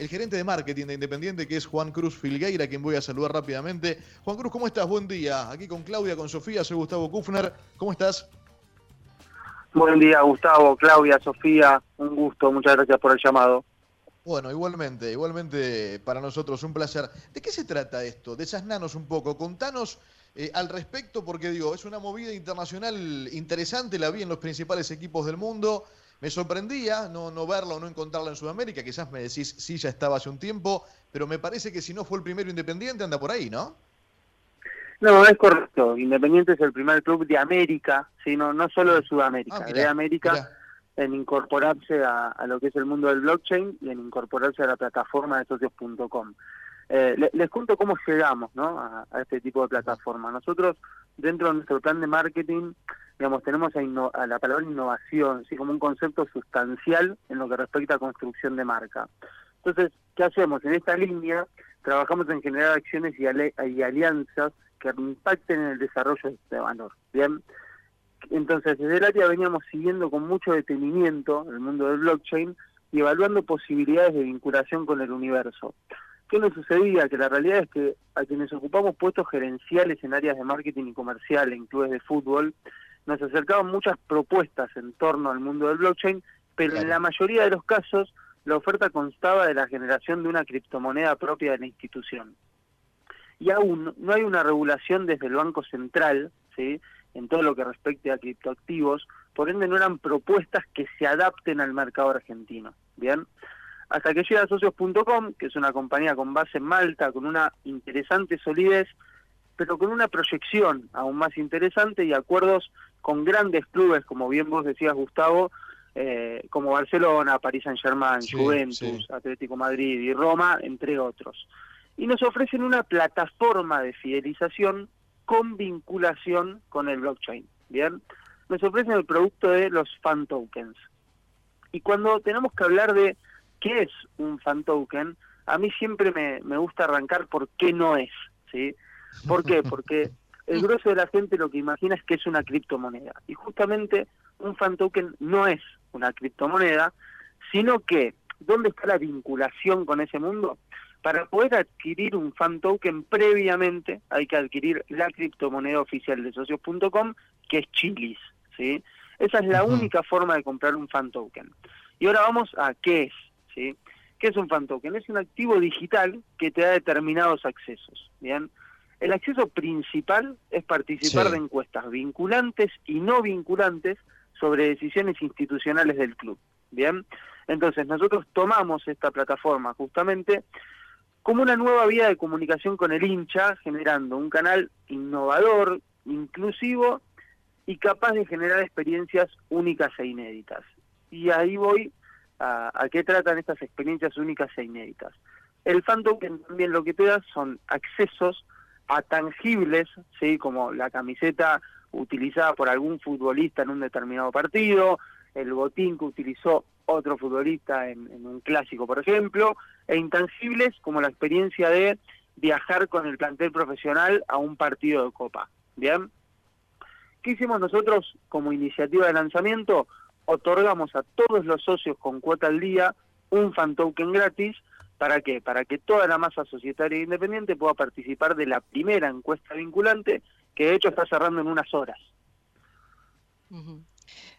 el gerente de marketing de Independiente, que es Juan Cruz Filgueira, a quien voy a saludar rápidamente. Juan Cruz, ¿cómo estás? Buen día. Aquí con Claudia, con Sofía, soy Gustavo Kufner. ¿Cómo estás? Buen día, Gustavo, Claudia, Sofía. Un gusto, muchas gracias por el llamado. Bueno, igualmente, igualmente para nosotros un placer. ¿De qué se trata esto? Desasnanos un poco, contanos eh, al respecto, porque digo, es una movida internacional interesante, la vi en los principales equipos del mundo. Me sorprendía no, no verla o no encontrarla en Sudamérica, quizás me decís, sí, ya estaba hace un tiempo, pero me parece que si no fue el primero Independiente, anda por ahí, ¿no? No, es correcto. Independiente es el primer club de América, ¿sí? no, solo de Sudamérica, ah, de América en incorporarse a, lo que es el mundo del blockchain y en incorporarse a la plataforma de socios.com. Eh, les, cuento cómo llegamos ¿no? a, este tipo de plataforma. Nosotros, dentro de nuestro plan de marketing, digamos, tenemos a, la palabra innovación, ¿sí? como un concepto sustancial en lo que respecta a construcción de marca. Entonces, ¿qué hacemos? En esta línea trabajamos en generar acciones y, y alianzas que impacten en el desarrollo de este valor. Bien, entonces, desde el área veníamos siguiendo con mucho detenimiento el mundo del blockchain y evaluando posibilidades de vinculación con el universo. ¿Qué nos sucedía? Que la realidad es que a quienes ocupamos puestos gerenciales en áreas de marketing y comercial, en clubes de fútbol, nos acercaban muchas propuestas en torno al mundo del blockchain, pero en la mayoría de los casos la oferta constaba de la generación de una criptomoneda propia de la institución. Y aún no hay una regulación desde el Banco Central, ¿sí? en todo lo que respecte a criptoactivos, por ende no eran propuestas que se adapten al mercado argentino. Bien, hasta que llega socios.com, que es una compañía con base en Malta, con una interesante solidez, pero con una proyección aún más interesante y acuerdos con grandes clubes, como bien vos decías, Gustavo, eh, como Barcelona, París Saint-Germain, Juventus, Atlético Madrid y Roma, entre otros. Y nos ofrecen una plataforma de fidelización con vinculación con el blockchain. Bien, nos ofrecen el producto de los fan tokens. Y cuando tenemos que hablar de qué es un fan token, a mí siempre me, me gusta arrancar por qué no es. ¿sí? ¿Por qué? Porque el grueso de la gente lo que imagina es que es una criptomoneda. Y justamente un fan token no es una criptomoneda, sino que, ¿dónde está la vinculación con ese mundo? Para poder adquirir un fan token previamente hay que adquirir la criptomoneda oficial de socios.com, que es Chilis, ¿sí? Esa es la única forma de comprar un fan token. Y ahora vamos a qué es, ¿sí? ¿Qué es un fan token? Es un activo digital que te da determinados accesos, ¿bien? El acceso principal es participar de encuestas vinculantes y no vinculantes sobre decisiones institucionales del club, ¿bien? Entonces, nosotros tomamos esta plataforma justamente como una nueva vía de comunicación con el hincha, generando un canal innovador, inclusivo y capaz de generar experiencias únicas e inéditas. Y ahí voy a, qué tratan estas experiencias únicas e inéditas. El fan token también lo que te da son accesos a tangibles, ¿sí? como la camiseta utilizada por algún futbolista en un determinado partido, el botín que utilizó otro futbolista en, un clásico, por ejemplo, e intangibles como la experiencia de viajar con el plantel profesional a un partido de copa. Bien, ¿qué hicimos nosotros como iniciativa de lanzamiento? Otorgamos a todos los socios con cuota al día un fan token gratis. ¿Para qué? Para que toda la masa societaria independiente pueda participar de la primera encuesta vinculante, que de hecho está cerrando en unas horas.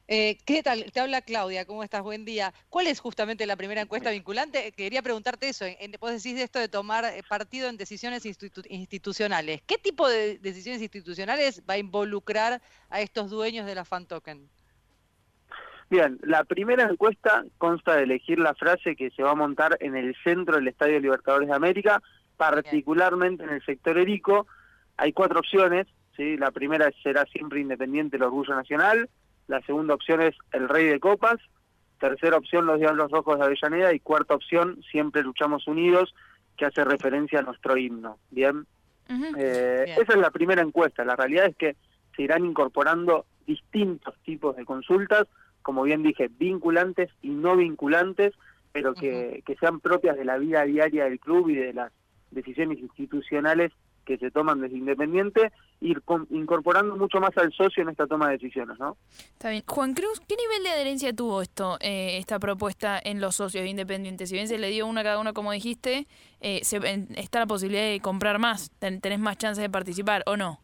Eh, ¿Qué tal? Te habla Claudia, ¿cómo estás? Buen día. ¿Cuál es justamente la primera encuesta vinculante? Quería preguntarte eso. En, vos decís de esto de tomar eh, partido en decisiones institucionales. ¿Qué tipo de decisiones institucionales va a involucrar a estos dueños de la fan token? Bien, la primera encuesta consta de elegir la frase que se va a montar en el centro del Estadio Libertadores de América, particularmente en el sector Erico. Hay cuatro opciones. ¿sí? La primera será siempre independiente el orgullo nacional la segunda opción es el Rey de Copas, tercera opción los Diablos Rojos de Avellaneda y cuarta opción Siempre Luchamos Unidos, que hace referencia a nuestro himno. Bien, eh, esa es la primera encuesta. La realidad es que se irán incorporando distintos tipos de consultas, como bien dije, vinculantes y no vinculantes, pero que, que sean propias de la vida diaria del club y de las decisiones institucionales que se toman desde Independiente, ir incorporando mucho más al socio en esta toma de decisiones, ¿no? Está bien. Juan Cruz, ¿qué nivel de adherencia tuvo esto, eh, esta propuesta en los socios de Independiente? Si bien se le dio una a cada uno, como dijiste, eh, se, está la posibilidad de comprar más, tenés más chances de participar, ¿o no?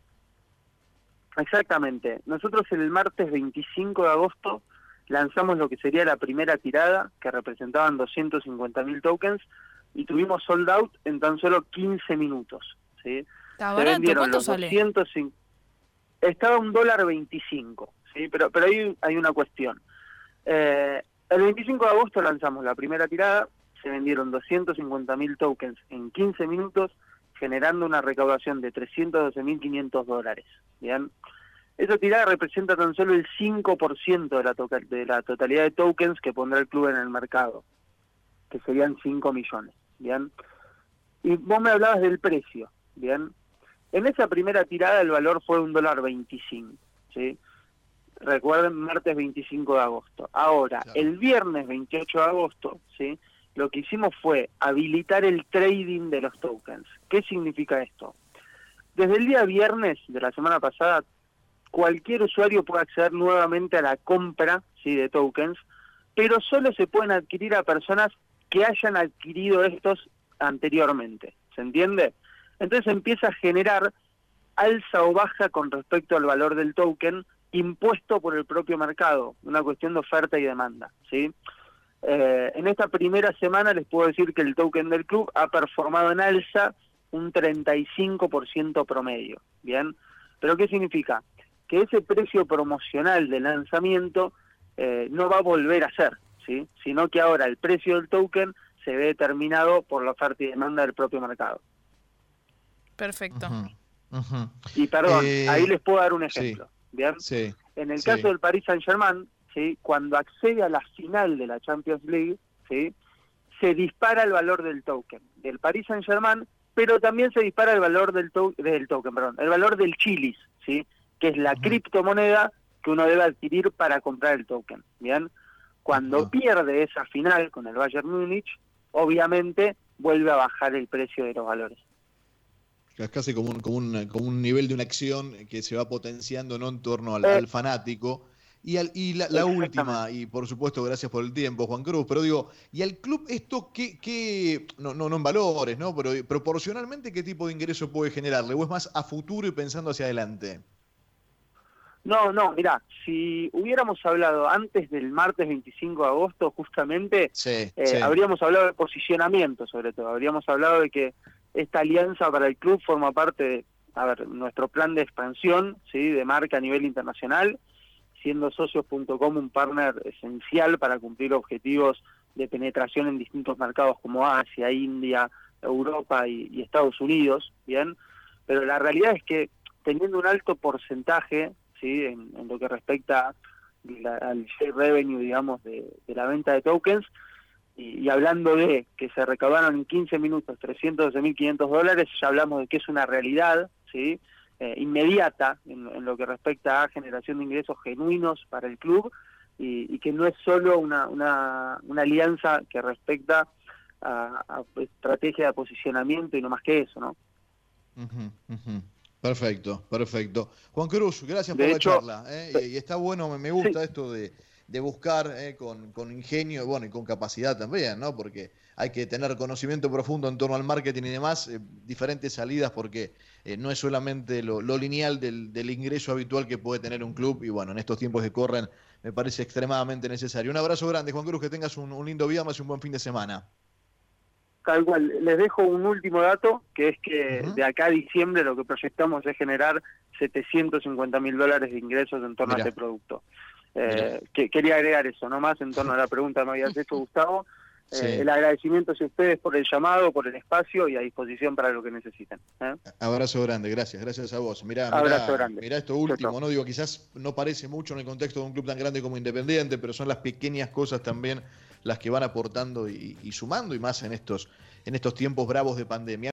Exactamente. Nosotros el martes 25 de agosto lanzamos lo que sería la primera tirada, que representaban 250.000 tokens, y tuvimos sold out en tan solo 15 minutos. ¿sí? ¿Está barato? ¿Cuánto sale? Estaba un dólar 25, ¿sí? pero, pero ahí hay una cuestión. Eh, el 25 de agosto lanzamos la primera tirada, se vendieron 250.000 tokens en 15 minutos, generando una recaudación de 312.500 dólares. ¿bien? Esa tirada representa tan solo el 5% de la, de la totalidad de tokens que pondrá el club en el mercado, que serían 5 millones. ¿bien? Y vos me hablabas del precio. ¿bien? En esa primera tirada el valor fue un dólar 25. ¿sí? Recuerden, martes 25 de agosto. Ahora, el viernes 28 de agosto, ¿sí? lo que hicimos fue habilitar el trading de los tokens. ¿Qué significa esto? Desde el día viernes de la semana pasada, cualquier usuario puede acceder nuevamente a la compra ¿sí? de tokens, pero solo se pueden adquirir a personas que hayan adquirido estos anteriormente. ¿Se entiende? Entonces empieza a generar alza o baja con respecto al valor del token impuesto por el propio mercado, una cuestión de oferta y demanda. ¿sí? Eh, en esta primera semana les puedo decir que el token del club ha performado en alza un 35% promedio. ¿Bien? ¿Pero qué significa? Que ese precio promocional de lanzamiento eh, no va a volver a ser, ¿sí? sino que ahora el precio del token se ve determinado por la oferta y demanda del propio mercado. Perfecto. Y perdón, eh, ahí les puedo dar un ejemplo. ¿bien? en el caso del Paris Saint-Germain, ¿sí? cuando accede a la final de la Champions League, ¿sí? se dispara el valor del token del Paris Saint-Germain, pero también se dispara el valor del, del token, perdón, el valor del Chilis, ¿sí? Que es la criptomoneda que uno debe adquirir para comprar el token. ¿bien? Cuando pierde esa final con el Bayern Múnich, obviamente vuelve a bajar el precio de los valores. Es casi como un, como, un, como un nivel de una acción que se va potenciando ¿no? en torno al, al fanático. Y, al, y la, última, y por supuesto, gracias por el tiempo, Juan Cruz, pero digo, ¿y al club esto qué, qué no, no, no en valores, ¿no? Pero proporcionalmente, ¿qué tipo de ingreso puede generarle? ¿O es más a futuro y pensando hacia adelante? No, no, mira, si hubiéramos hablado antes del martes 25 de agosto, justamente, eh, habríamos hablado de posicionamiento, sobre todo. Habríamos hablado de que esta alianza para el club forma parte de a ver, nuestro plan de expansión, ¿sí? de marca a nivel internacional, siendo socios.com un partner esencial para cumplir objetivos de penetración en distintos mercados como Asia, India, Europa y, Estados Unidos, ¿bien? Pero la realidad es que teniendo un alto porcentaje, ¿sí? En, lo que respecta al share revenue, digamos, de la venta de tokens, y, hablando de que se recaudaron en 15 minutos 312.500 dólares, ya hablamos de que es una realidad ¿sí? Eh, inmediata en, lo que respecta a generación de ingresos genuinos para el club y, que no es solo una, una, una alianza que respecta a, estrategia de posicionamiento y no más que eso, ¿no? Perfecto, perfecto. Juan Cruz, gracias por la charla. ¿eh? Y, está bueno, me gusta esto de de buscar eh, con, con, ingenio bueno, y con capacidad también, ¿no? Porque hay que tener conocimiento profundo en torno al marketing y demás, eh, diferentes salidas, porque eh, no es solamente lo, lineal del, del, ingreso habitual que puede tener un club, y bueno, en estos tiempos que corren me parece extremadamente necesario. Un abrazo grande, Juan Cruz, que tengas un, lindo día más y un buen fin de semana. Tal cual, les dejo un último dato, que es que de acá a diciembre lo que proyectamos es generar 750 mil dólares de ingresos en torno a este producto. Eh, que, quería agregar eso, no más en torno a la pregunta que me habías hecho, Gustavo. Eh, el agradecimiento a ustedes por el llamado, por el espacio y a disposición para lo que necesiten. ¿eh? Abrazo grande, gracias, gracias a vos. Mirá, mirá, esto último, ¿no? Digo, quizás no parece mucho en el contexto de un club tan grande como Independiente, pero son las pequeñas cosas también las que van aportando y, sumando, y más en estos, en estos tiempos bravos de pandemia.